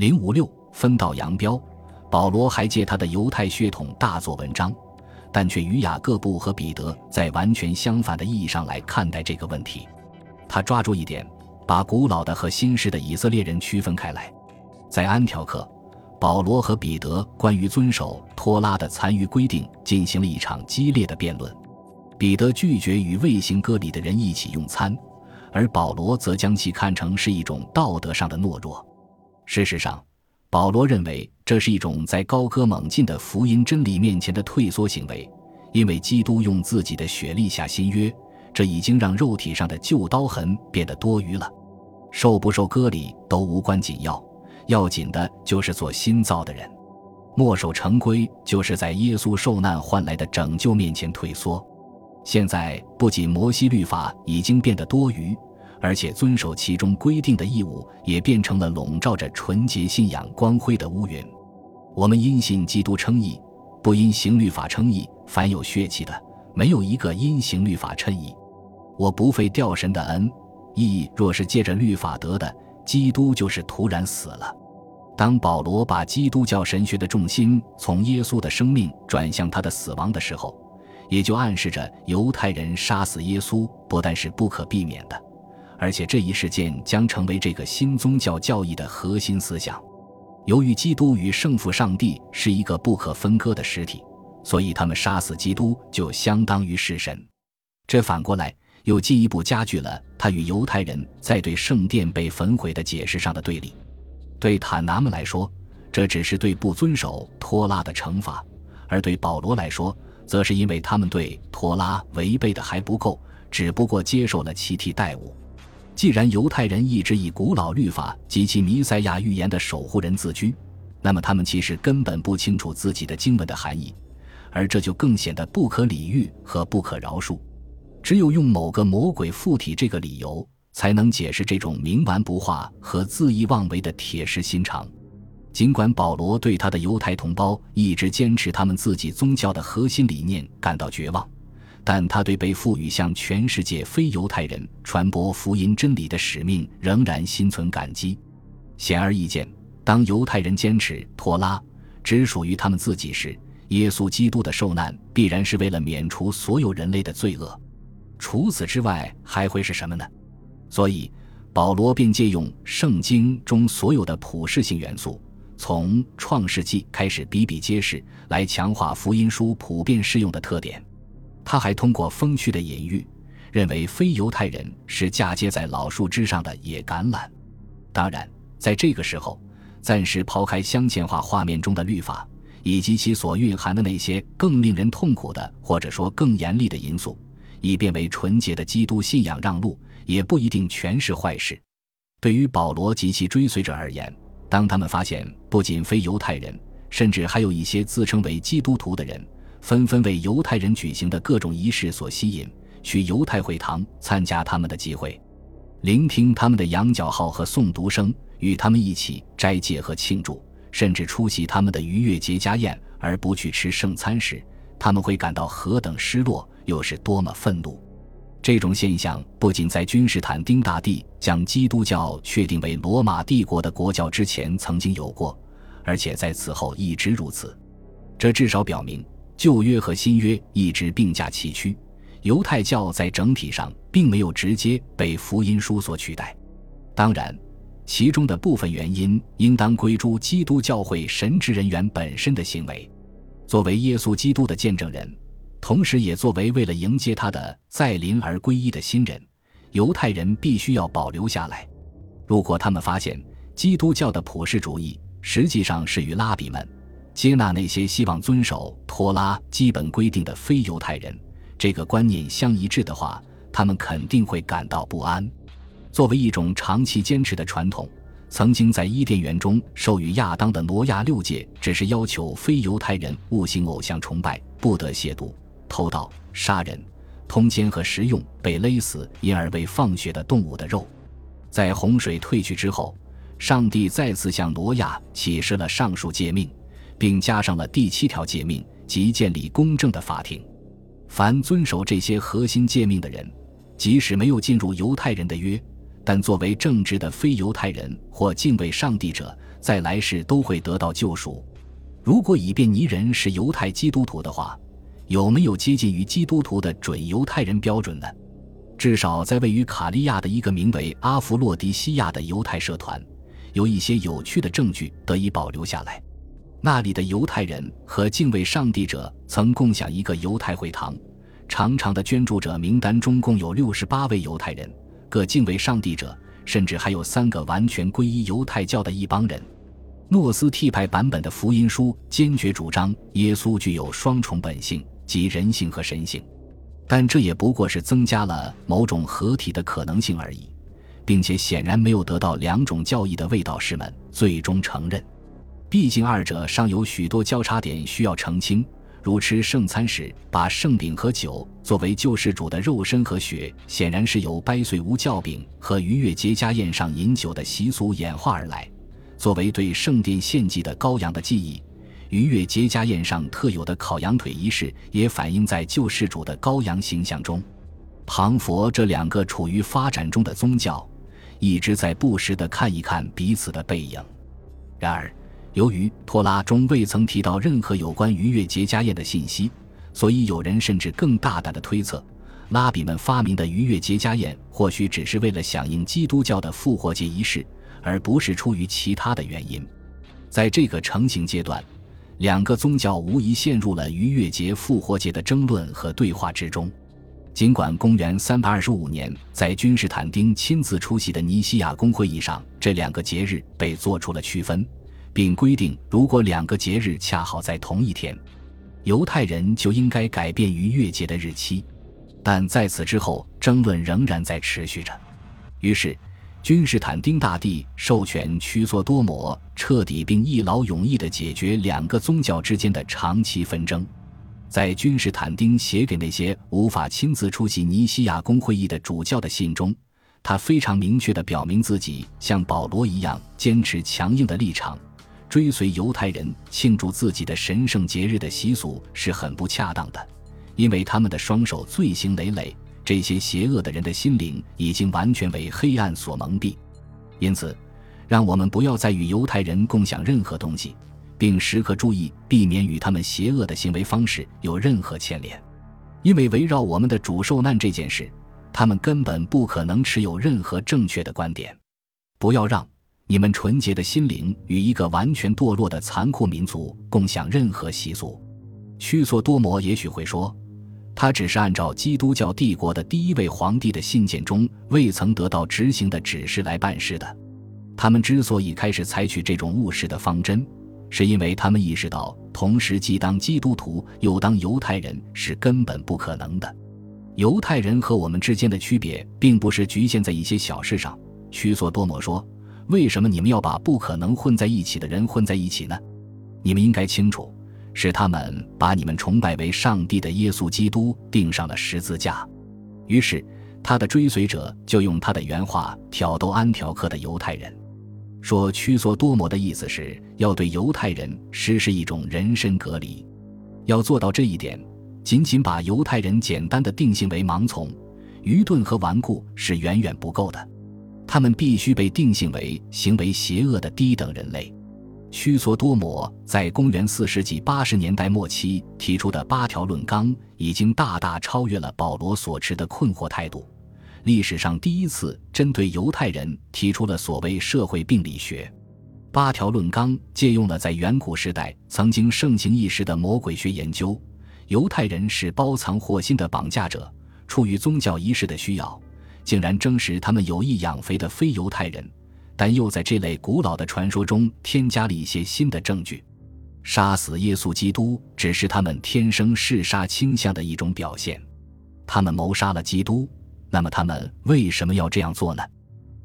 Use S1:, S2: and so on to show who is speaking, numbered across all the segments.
S1: 零五六分道扬镳，保罗还借他的犹太血统大做文章，但却与雅各布和彼得在完全相反的意义上来看待这个问题。他抓住一点，把古老的和新式的以色列人区分开来。在安条克，保罗和彼得关于遵守托拉的残余规定进行了一场激烈的辩论。彼得拒绝与未行割礼的人一起用餐，而保罗则将其看成是一种道德上的懦弱。事实上，保罗认为这是一种在高歌猛进的福音真理面前的退缩行为，因为基督用自己的血立下新约，这已经让肉体上的旧刀痕变得多余了。受不受割礼都无关紧要，要紧的就是做新造的人。墨守成规就是在耶稣受难换来的拯救面前退缩。现在不仅摩西律法已经变得多余。而且遵守其中规定的义务，也变成了笼罩着纯洁信仰光辉的乌云。我们因信基督称义，不因行律法称义。凡有血气的，没有一个因行律法称义。我不费吊神的恩，义若是借着律法得的，基督就是突然死了。当保罗把基督教神学的重心从耶稣的生命转向他的死亡的时候，也就暗示着犹太人杀死耶稣不但是不可避免的。而且这一事件将成为这个新宗教教义的核心思想。由于基督与圣父上帝是一个不可分割的实体，所以他们杀死基督就相当于弑神。这反过来又进一步加剧了他与犹太人在对圣殿被焚毁的解释上的对立。对坦拿们来说，这只是对不遵守托拉的惩罚；而对保罗来说，则是因为他们对托拉违背的还不够，只不过接受了其替代物。既然犹太人一直以古老律法及其弥赛亚预言的守护人自居，那么他们其实根本不清楚自己的经文的含义，而这就更显得不可理喻和不可饶恕。只有用某个魔鬼附体这个理由，才能解释这种冥顽不化和恣意妄为的铁石心肠。尽管保罗对他的犹太同胞一直坚持他们自己宗教的核心理念感到绝望。但他对被赋予向全世界非犹太人传播福音真理的使命仍然心存感激。显而易见，当犹太人坚持托拉只属于他们自己时，耶稣基督的受难必然是为了免除所有人类的罪恶。除此之外，还会是什么呢？所以，保罗便借用圣经中所有的普世性元素，从创世纪开始比比皆是，来强化福音书普遍适用的特点。他还通过风趣的隐喻，认为非犹太人是嫁接在老树枝上的野橄榄。当然，在这个时候，暂时抛开镶嵌画画面中的律法以及其所蕴含的那些更令人痛苦的，或者说更严厉的因素，以便为纯洁的基督信仰让路，也不一定全是坏事。对于保罗及其追随者而言，当他们发现不仅非犹太人，甚至还有一些自称为基督徒的人。纷纷为犹太人举行的各种仪式所吸引，去犹太会堂参加他们的集会，聆听他们的羊角号和诵读声，与他们一起斋戒和庆祝，甚至出席他们的逾越节家宴，而不去吃圣餐时，他们会感到何等失落，又是多么愤怒。这种现象不仅在君士坦丁大帝将基督教确定为罗马帝国的国教之前曾经有过，而且在此后一直如此。这至少表明。旧约和新约一直并驾齐驱，犹太教在整体上并没有直接被福音书所取代。当然，其中的部分原因应当归诸基督教会神职人员本身的行为。作为耶稣基督的见证人，同时也作为为了迎接他的再临而皈依的新人，犹太人必须要保留下来。如果他们发现基督教的普世主义实际上是与拉比们。接纳那些希望遵守托拉基本规定的非犹太人，这个观念相一致的话，他们肯定会感到不安。作为一种长期坚持的传统，曾经在伊甸园中授予亚当的挪亚六戒，只是要求非犹太人勿行偶像崇拜，不得亵渎、偷盗、杀人、通奸和食用被勒死因而被放血的动物的肉。在洪水退去之后，上帝再次向挪亚启示了上述诫命。并加上了第七条诫命，即建立公正的法庭。凡遵守这些核心诫命的人，即使没有进入犹太人的约，但作为正直的非犹太人或敬畏上帝者，在来世都会得到救赎。如果以便尼人是犹太基督徒的话，有没有接近于基督徒的准犹太人标准呢？至少在位于卡利亚的一个名为阿弗洛迪西亚的犹太社团，有一些有趣的证据得以保留下来。那里的犹太人和敬畏上帝者曾共享一个犹太会堂，长长的捐助者名单中共有六十八位犹太人，各敬畏上帝者，甚至还有三个完全皈依犹太教的一帮人。诺斯替派版本的福音书坚决主张耶稣具有双重本性，即人性和神性。但这也不过是增加了某种合体的可能性而已，并且显然没有得到两种教义的卫道士们最终承认。毕竟二者尚有许多交叉点需要澄清，如吃圣餐时把圣饼和酒作为救世主的肉身和血，显然是由掰碎无酵饼和逾越节家宴上饮酒的习俗演化而来，作为对圣殿献祭的羔羊的记忆。逾越节家宴上特有的烤羊腿仪式，也反映在救世主的羔羊形象中。庞佛这两个处于发展中的宗教，一直在不时地看一看彼此的背影。然而，由于托拉中未曾提到任何有关逾越节家宴的信息，所以有人甚至更大胆的推测，拉比们发明的逾越节家宴或许只是为了响应基督教的复活节仪式，而不是出于其他的原因。在这个成型阶段。两个宗教无疑陷入了逾越节、复活节的争论和对话之中。尽管公元三百二十五年在君士坦丁亲自出席的尼西亚公会议上，这两个节日被做出了区分，并规定如果两个节日恰好在同一天，犹太人就应该改变逾越节的日期。但在此之后，争论仍然在持续着。于是。君士坦丁大帝授权屈索多摩彻底并一劳永逸地解决两个宗教之间的长期纷争。在君士坦丁写给那些无法亲自出席尼西亚公会议的主教的信中，他非常明确地表明自己像保罗一样坚持强硬的立场，追随犹太人庆祝自己的神圣节日的习俗是很不恰当的，因为他们的双手罪行累累。这些邪恶的人的心灵已经完全为黑暗所蒙蔽，因此，让我们不要再与犹太人共享任何东西，并时刻注意避免与他们邪恶的行为方式有任何牵连，因为围绕我们的主受难这件事，他们根本不可能持有任何正确的观点。不要让你们纯洁的心灵与一个完全堕落的残酷民族共享任何习俗。屈索多摩也许会说。他只是按照基督教帝国的第一位皇帝的信件中未曾得到执行的指示来办事的。他们之所以开始采取这种务实的方针，是因为他们意识到，同时既当基督徒又当犹太人是根本不可能的。犹太人和我们之间的区别，并不是局限在一些小事上。屈索多摩说：“为什么你们要把不可能混在一起的人混在一起呢？你们应该清楚。”是他们把你们崇拜为上帝的耶稣基督钉上了十字架，于是他的追随者就用他的原话挑逗安条克的犹太人，说屈索多摩的意思是要对犹太人实施一种人身隔离。要做到这一点，仅仅把犹太人简单的定性为盲从、愚钝和顽固是远远不够的，他们必须被定性为行为邪恶的低等人类。屈索多摩在公元四世纪八十年代末期提出的八条论纲，已经大大超越了保罗所持的困惑态度。历史上第一次针对犹太人提出了所谓社会病理学。八条论纲借用了在远古时代曾经盛行一时的魔鬼学研究。犹太人是包藏祸心的绑架者，出于宗教仪式的需要，竟然证实他们有意养肥的非犹太人。但又在这类古老的传说中添加了一些新的证据。杀死耶稣基督只是他们天生嗜杀倾向的一种表现。他们谋杀了基督，那么他们为什么要这样做呢？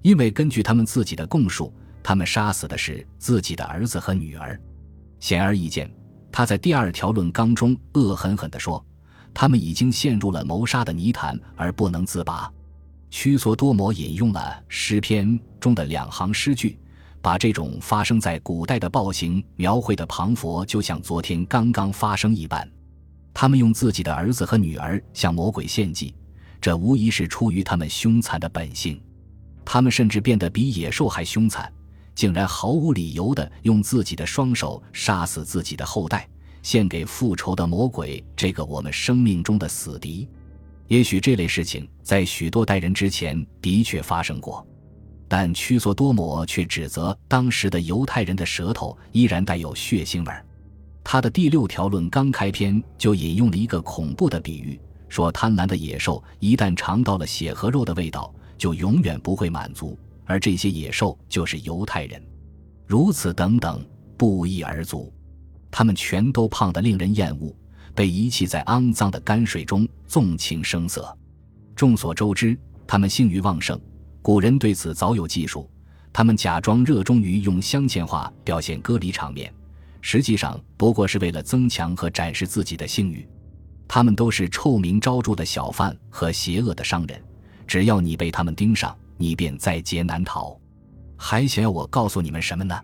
S1: 因为根据他们自己的供述，他们杀死的是自己的儿子和女儿。显而易见，他在第二条论纲中恶狠狠地说：“他们已经陷入了谋杀的泥潭而不能自拔。”屈索多摩引用了诗篇中的两行诗句，把这种发生在古代的暴行描绘的庞佛就像昨天刚刚发生一般。他们用自己的儿子和女儿向魔鬼献祭，这无疑是出于他们凶残的本性。他们甚至变得比野兽还凶残，竟然毫无理由地用自己的双手杀死自己的后代，献给复仇的魔鬼这个我们生命中的死敌。也许这类事情在许多代人之前的确发生过，但屈索多摩却指责当时的犹太人的舌头依然带有血腥味。他的第六条论刚开篇就引用了一个恐怖的比喻，说贪婪的野兽一旦尝到了血和肉的味道，就永远不会满足。而这些野兽就是犹太人，如此等等不一而足，他们全都胖得令人厌恶，被遗弃在肮脏的泔水中，纵情声色。众所周知，他们性欲旺盛，古人对此早有记述。他们假装热衷于用镶嵌画表现割礼场面，实际上不过是为了增强和展示自己的性欲。他们都是臭名昭著的小贩和邪恶的商人，只要你被他们盯上。你便在劫难逃，还想要我告诉你们什么呢？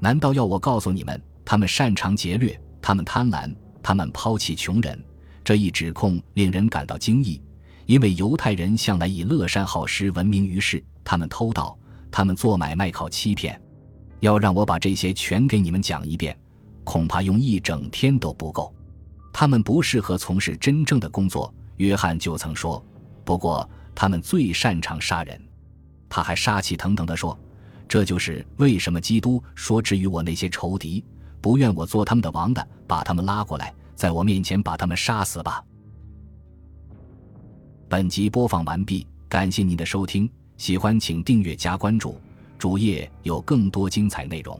S1: 难道要我告诉你们，他们擅长劫掠，他们贪婪，他们抛弃穷人？这一指控令人感到惊异，因为犹太人向来以乐善好施闻名于世。他们偷盗，他们做买卖靠欺骗。要让我把这些全给你们讲一遍，恐怕用一整天都不够。他们不适合从事真正的工作，约翰就曾说。不过，他们最擅长杀人。他还杀气腾腾地说：“这就是为什么基督说，至于我那些仇敌，不愿我做他们的王的，把他们拉过来，在我面前把他们杀死吧。”本集播放完毕，感谢您的收听，喜欢请订阅加关注，主页有更多精彩内容。